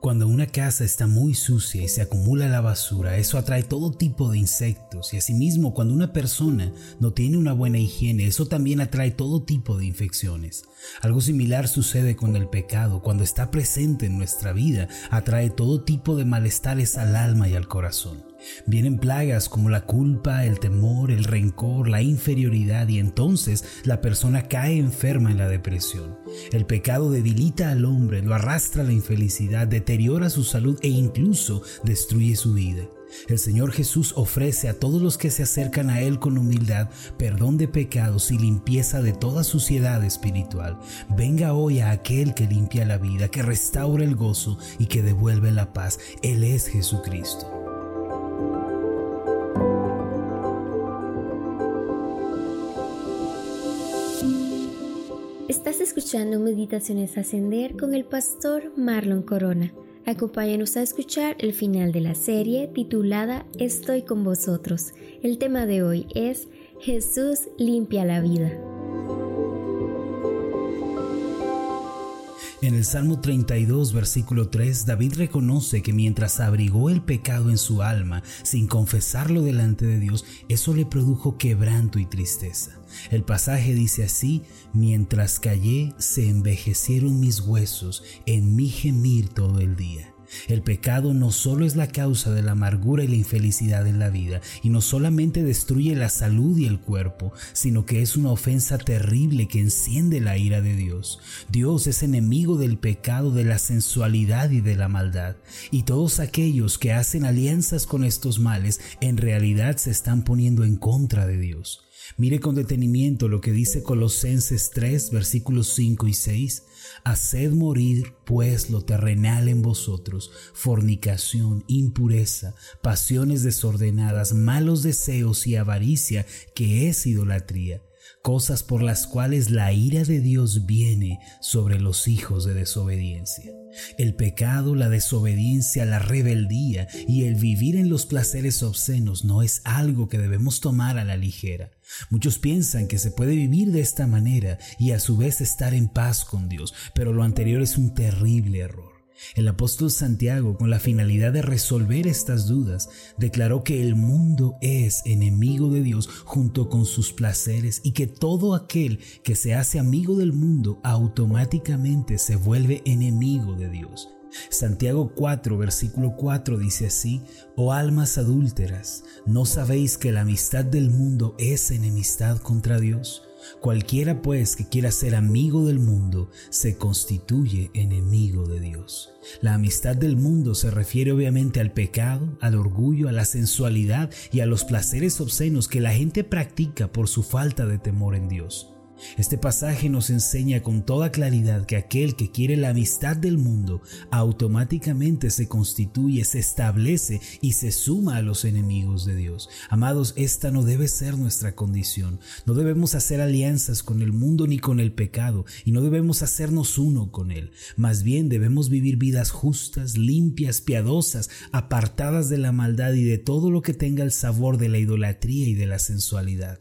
Cuando una casa está muy sucia y se acumula la basura, eso atrae todo tipo de insectos y asimismo cuando una persona no tiene una buena higiene, eso también atrae todo tipo de infecciones. Algo similar sucede con el pecado, cuando está presente en nuestra vida, atrae todo tipo de malestares al alma y al corazón. Vienen plagas como la culpa, el temor, el rencor, la inferioridad y entonces la persona cae enferma en la depresión. El pecado debilita al hombre, lo arrastra a la infelicidad, deteriora su salud e incluso destruye su vida. El Señor Jesús ofrece a todos los que se acercan a Él con humildad perdón de pecados y limpieza de toda suciedad espiritual. Venga hoy a aquel que limpia la vida, que restaura el gozo y que devuelve la paz. Él es Jesucristo. Escuchando Meditaciones Ascender con el pastor Marlon Corona. Acompáñanos a escuchar el final de la serie titulada Estoy con vosotros. El tema de hoy es Jesús limpia la vida. En el Salmo 32, versículo 3, David reconoce que mientras abrigó el pecado en su alma sin confesarlo delante de Dios, eso le produjo quebranto y tristeza. El pasaje dice así, mientras callé se envejecieron mis huesos en mi gemir todo el día. El pecado no solo es la causa de la amargura y la infelicidad en la vida, y no solamente destruye la salud y el cuerpo, sino que es una ofensa terrible que enciende la ira de Dios. Dios es enemigo del pecado, de la sensualidad y de la maldad, y todos aquellos que hacen alianzas con estos males en realidad se están poniendo en contra de Dios. Mire con detenimiento lo que dice Colosenses 3, versículos 5 y 6. Haced morir pues lo terrenal en vosotros, fornicación, impureza, pasiones desordenadas, malos deseos y avaricia, que es idolatría, cosas por las cuales la ira de Dios viene sobre los hijos de desobediencia. El pecado, la desobediencia, la rebeldía y el vivir en los placeres obscenos no es algo que debemos tomar a la ligera. Muchos piensan que se puede vivir de esta manera y a su vez estar en paz con Dios, pero lo anterior es un terrible error. El apóstol Santiago, con la finalidad de resolver estas dudas, declaró que el mundo es enemigo de Dios junto con sus placeres y que todo aquel que se hace amigo del mundo automáticamente se vuelve enemigo de Dios. Santiago 4, versículo 4 dice así, Oh almas adúlteras, ¿no sabéis que la amistad del mundo es enemistad contra Dios? Cualquiera pues que quiera ser amigo del mundo se constituye enemigo de Dios. La amistad del mundo se refiere obviamente al pecado, al orgullo, a la sensualidad y a los placeres obscenos que la gente practica por su falta de temor en Dios. Este pasaje nos enseña con toda claridad que aquel que quiere la amistad del mundo automáticamente se constituye, se establece y se suma a los enemigos de Dios. Amados, esta no debe ser nuestra condición. No debemos hacer alianzas con el mundo ni con el pecado y no debemos hacernos uno con él. Más bien debemos vivir vidas justas, limpias, piadosas, apartadas de la maldad y de todo lo que tenga el sabor de la idolatría y de la sensualidad.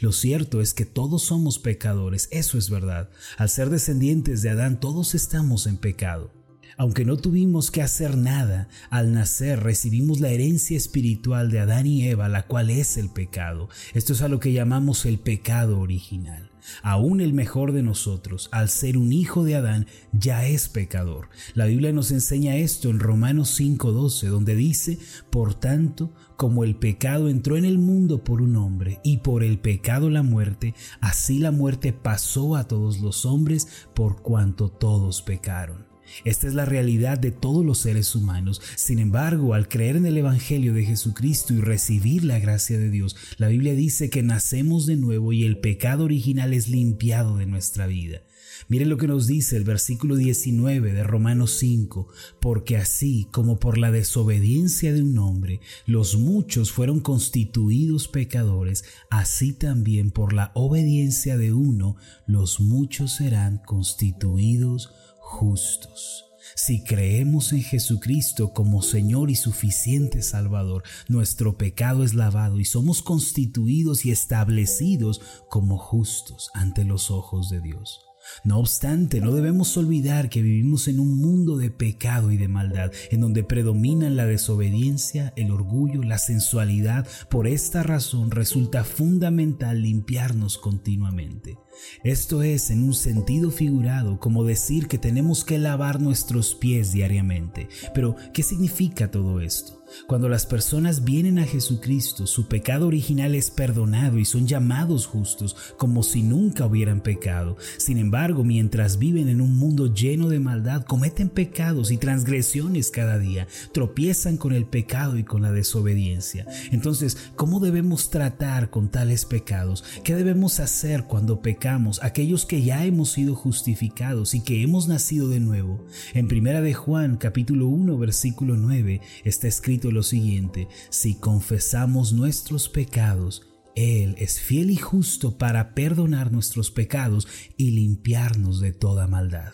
Lo cierto es que todos somos pecadores, eso es verdad. Al ser descendientes de Adán, todos estamos en pecado. Aunque no tuvimos que hacer nada, al nacer recibimos la herencia espiritual de Adán y Eva, la cual es el pecado. Esto es a lo que llamamos el pecado original. Aún el mejor de nosotros, al ser un hijo de Adán, ya es pecador. La Biblia nos enseña esto en Romanos 5:12, donde dice, por tanto, como el pecado entró en el mundo por un hombre y por el pecado la muerte, así la muerte pasó a todos los hombres por cuanto todos pecaron. Esta es la realidad de todos los seres humanos. Sin embargo, al creer en el Evangelio de Jesucristo y recibir la gracia de Dios, la Biblia dice que nacemos de nuevo y el pecado original es limpiado de nuestra vida. Mire lo que nos dice el versículo 19 de Romanos 5, porque así como por la desobediencia de un hombre los muchos fueron constituidos pecadores, así también por la obediencia de uno los muchos serán constituidos justos. Si creemos en Jesucristo como Señor y suficiente Salvador, nuestro pecado es lavado y somos constituidos y establecidos como justos ante los ojos de Dios. No obstante, no debemos olvidar que vivimos en un mundo de pecado y de maldad, en donde predominan la desobediencia, el orgullo, la sensualidad. Por esta razón resulta fundamental limpiarnos continuamente. Esto es, en un sentido figurado, como decir que tenemos que lavar nuestros pies diariamente. Pero, ¿qué significa todo esto? Cuando las personas vienen a Jesucristo, su pecado original es perdonado y son llamados justos como si nunca hubieran pecado. Sin embargo, mientras viven en un mundo lleno de maldad, cometen pecados y transgresiones cada día, tropiezan con el pecado y con la desobediencia. Entonces, ¿cómo debemos tratar con tales pecados? ¿Qué debemos hacer cuando pecamos? Aquellos que ya hemos sido justificados y que hemos nacido de nuevo. En primera de Juan, capítulo 1, versículo 9, está escrito lo siguiente, si confesamos nuestros pecados, Él es fiel y justo para perdonar nuestros pecados y limpiarnos de toda maldad.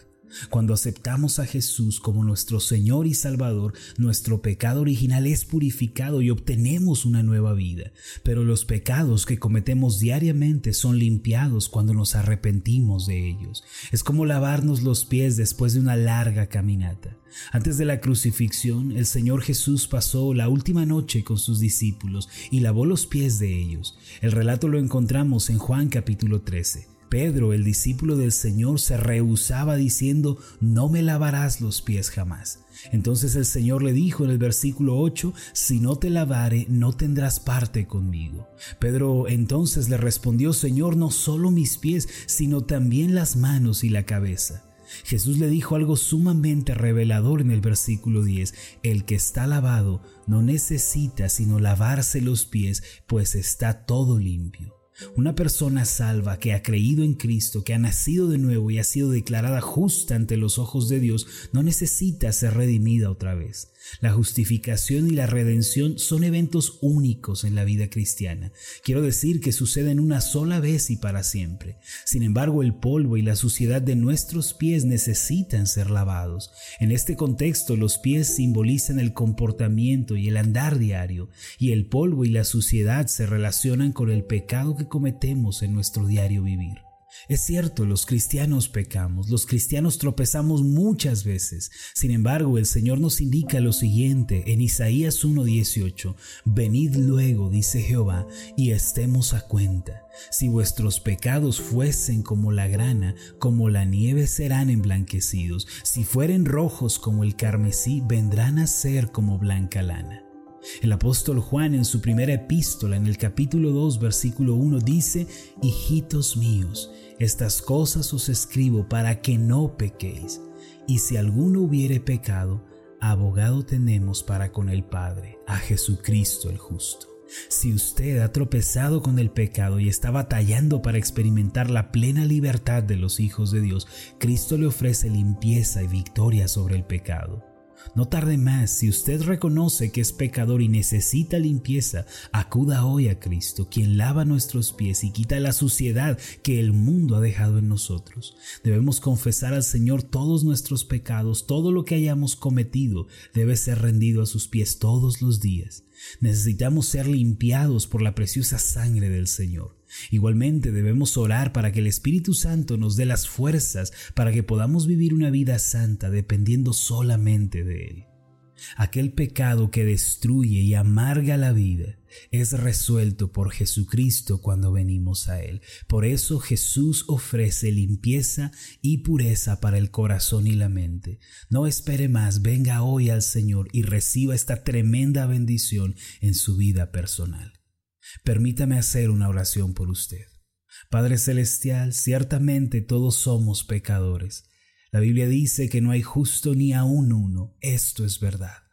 Cuando aceptamos a Jesús como nuestro Señor y Salvador, nuestro pecado original es purificado y obtenemos una nueva vida. Pero los pecados que cometemos diariamente son limpiados cuando nos arrepentimos de ellos. Es como lavarnos los pies después de una larga caminata. Antes de la crucifixión, el Señor Jesús pasó la última noche con sus discípulos y lavó los pies de ellos. El relato lo encontramos en Juan capítulo 13. Pedro, el discípulo del Señor, se rehusaba diciendo, no me lavarás los pies jamás. Entonces el Señor le dijo en el versículo 8, si no te lavare, no tendrás parte conmigo. Pedro entonces le respondió, Señor, no solo mis pies, sino también las manos y la cabeza. Jesús le dijo algo sumamente revelador en el versículo 10, el que está lavado no necesita sino lavarse los pies, pues está todo limpio. Una persona salva que ha creído en Cristo, que ha nacido de nuevo y ha sido declarada justa ante los ojos de Dios, no necesita ser redimida otra vez. La justificación y la redención son eventos únicos en la vida cristiana. Quiero decir que suceden una sola vez y para siempre. Sin embargo, el polvo y la suciedad de nuestros pies necesitan ser lavados. En este contexto, los pies simbolizan el comportamiento y el andar diario, y el polvo y la suciedad se relacionan con el pecado que cometemos en nuestro diario vivir. Es cierto, los cristianos pecamos, los cristianos tropezamos muchas veces. Sin embargo, el Señor nos indica lo siguiente en Isaías 1:18, Venid luego, dice Jehová, y estemos a cuenta. Si vuestros pecados fuesen como la grana, como la nieve serán emblanquecidos. Si fueren rojos como el carmesí, vendrán a ser como blanca lana. El apóstol Juan en su primera epístola, en el capítulo 2, versículo 1, dice, Hijitos míos, estas cosas os escribo para que no pequéis. Y si alguno hubiere pecado, abogado tenemos para con el Padre, a Jesucristo el justo. Si usted ha tropezado con el pecado y está batallando para experimentar la plena libertad de los hijos de Dios, Cristo le ofrece limpieza y victoria sobre el pecado. No tarde más, si usted reconoce que es pecador y necesita limpieza, acuda hoy a Cristo, quien lava nuestros pies y quita la suciedad que el mundo ha dejado en nosotros. Debemos confesar al Señor todos nuestros pecados, todo lo que hayamos cometido debe ser rendido a sus pies todos los días. Necesitamos ser limpiados por la preciosa sangre del Señor. Igualmente debemos orar para que el Espíritu Santo nos dé las fuerzas para que podamos vivir una vida santa dependiendo solamente de Él. Aquel pecado que destruye y amarga la vida es resuelto por Jesucristo cuando venimos a Él. Por eso Jesús ofrece limpieza y pureza para el corazón y la mente. No espere más, venga hoy al Señor y reciba esta tremenda bendición en su vida personal. Permítame hacer una oración por usted. Padre Celestial, ciertamente todos somos pecadores. La Biblia dice que no hay justo ni aún uno. Esto es verdad.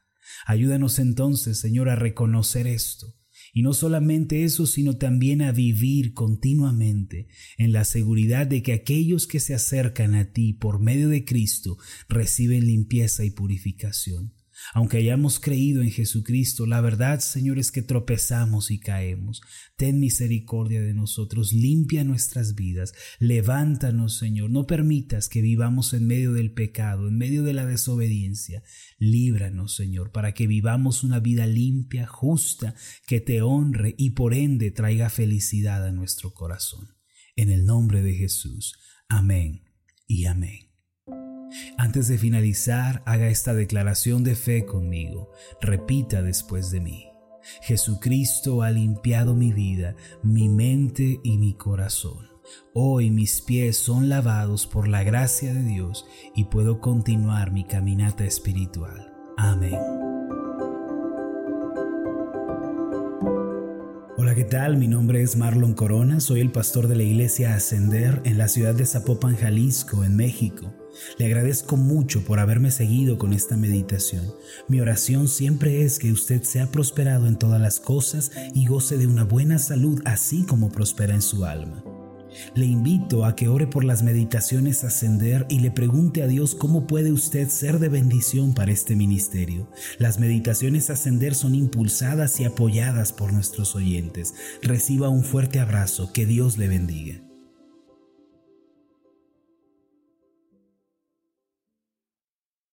Ayúdanos entonces, Señor, a reconocer esto. Y no solamente eso, sino también a vivir continuamente en la seguridad de que aquellos que se acercan a ti por medio de Cristo reciben limpieza y purificación. Aunque hayamos creído en Jesucristo, la verdad, Señor, es que tropezamos y caemos. Ten misericordia de nosotros, limpia nuestras vidas, levántanos, Señor. No permitas que vivamos en medio del pecado, en medio de la desobediencia. Líbranos, Señor, para que vivamos una vida limpia, justa, que te honre y por ende traiga felicidad a nuestro corazón. En el nombre de Jesús. Amén y amén. Antes de finalizar, haga esta declaración de fe conmigo. Repita después de mí. Jesucristo ha limpiado mi vida, mi mente y mi corazón. Hoy mis pies son lavados por la gracia de Dios y puedo continuar mi caminata espiritual. Amén. Hola, ¿qué tal? Mi nombre es Marlon Corona, soy el pastor de la iglesia Ascender en la ciudad de Zapopan, Jalisco, en México. Le agradezco mucho por haberme seguido con esta meditación. Mi oración siempre es que usted sea prosperado en todas las cosas y goce de una buena salud así como prospera en su alma. Le invito a que ore por las meditaciones ascender y le pregunte a Dios cómo puede usted ser de bendición para este ministerio. Las meditaciones ascender son impulsadas y apoyadas por nuestros oyentes. Reciba un fuerte abrazo, que Dios le bendiga.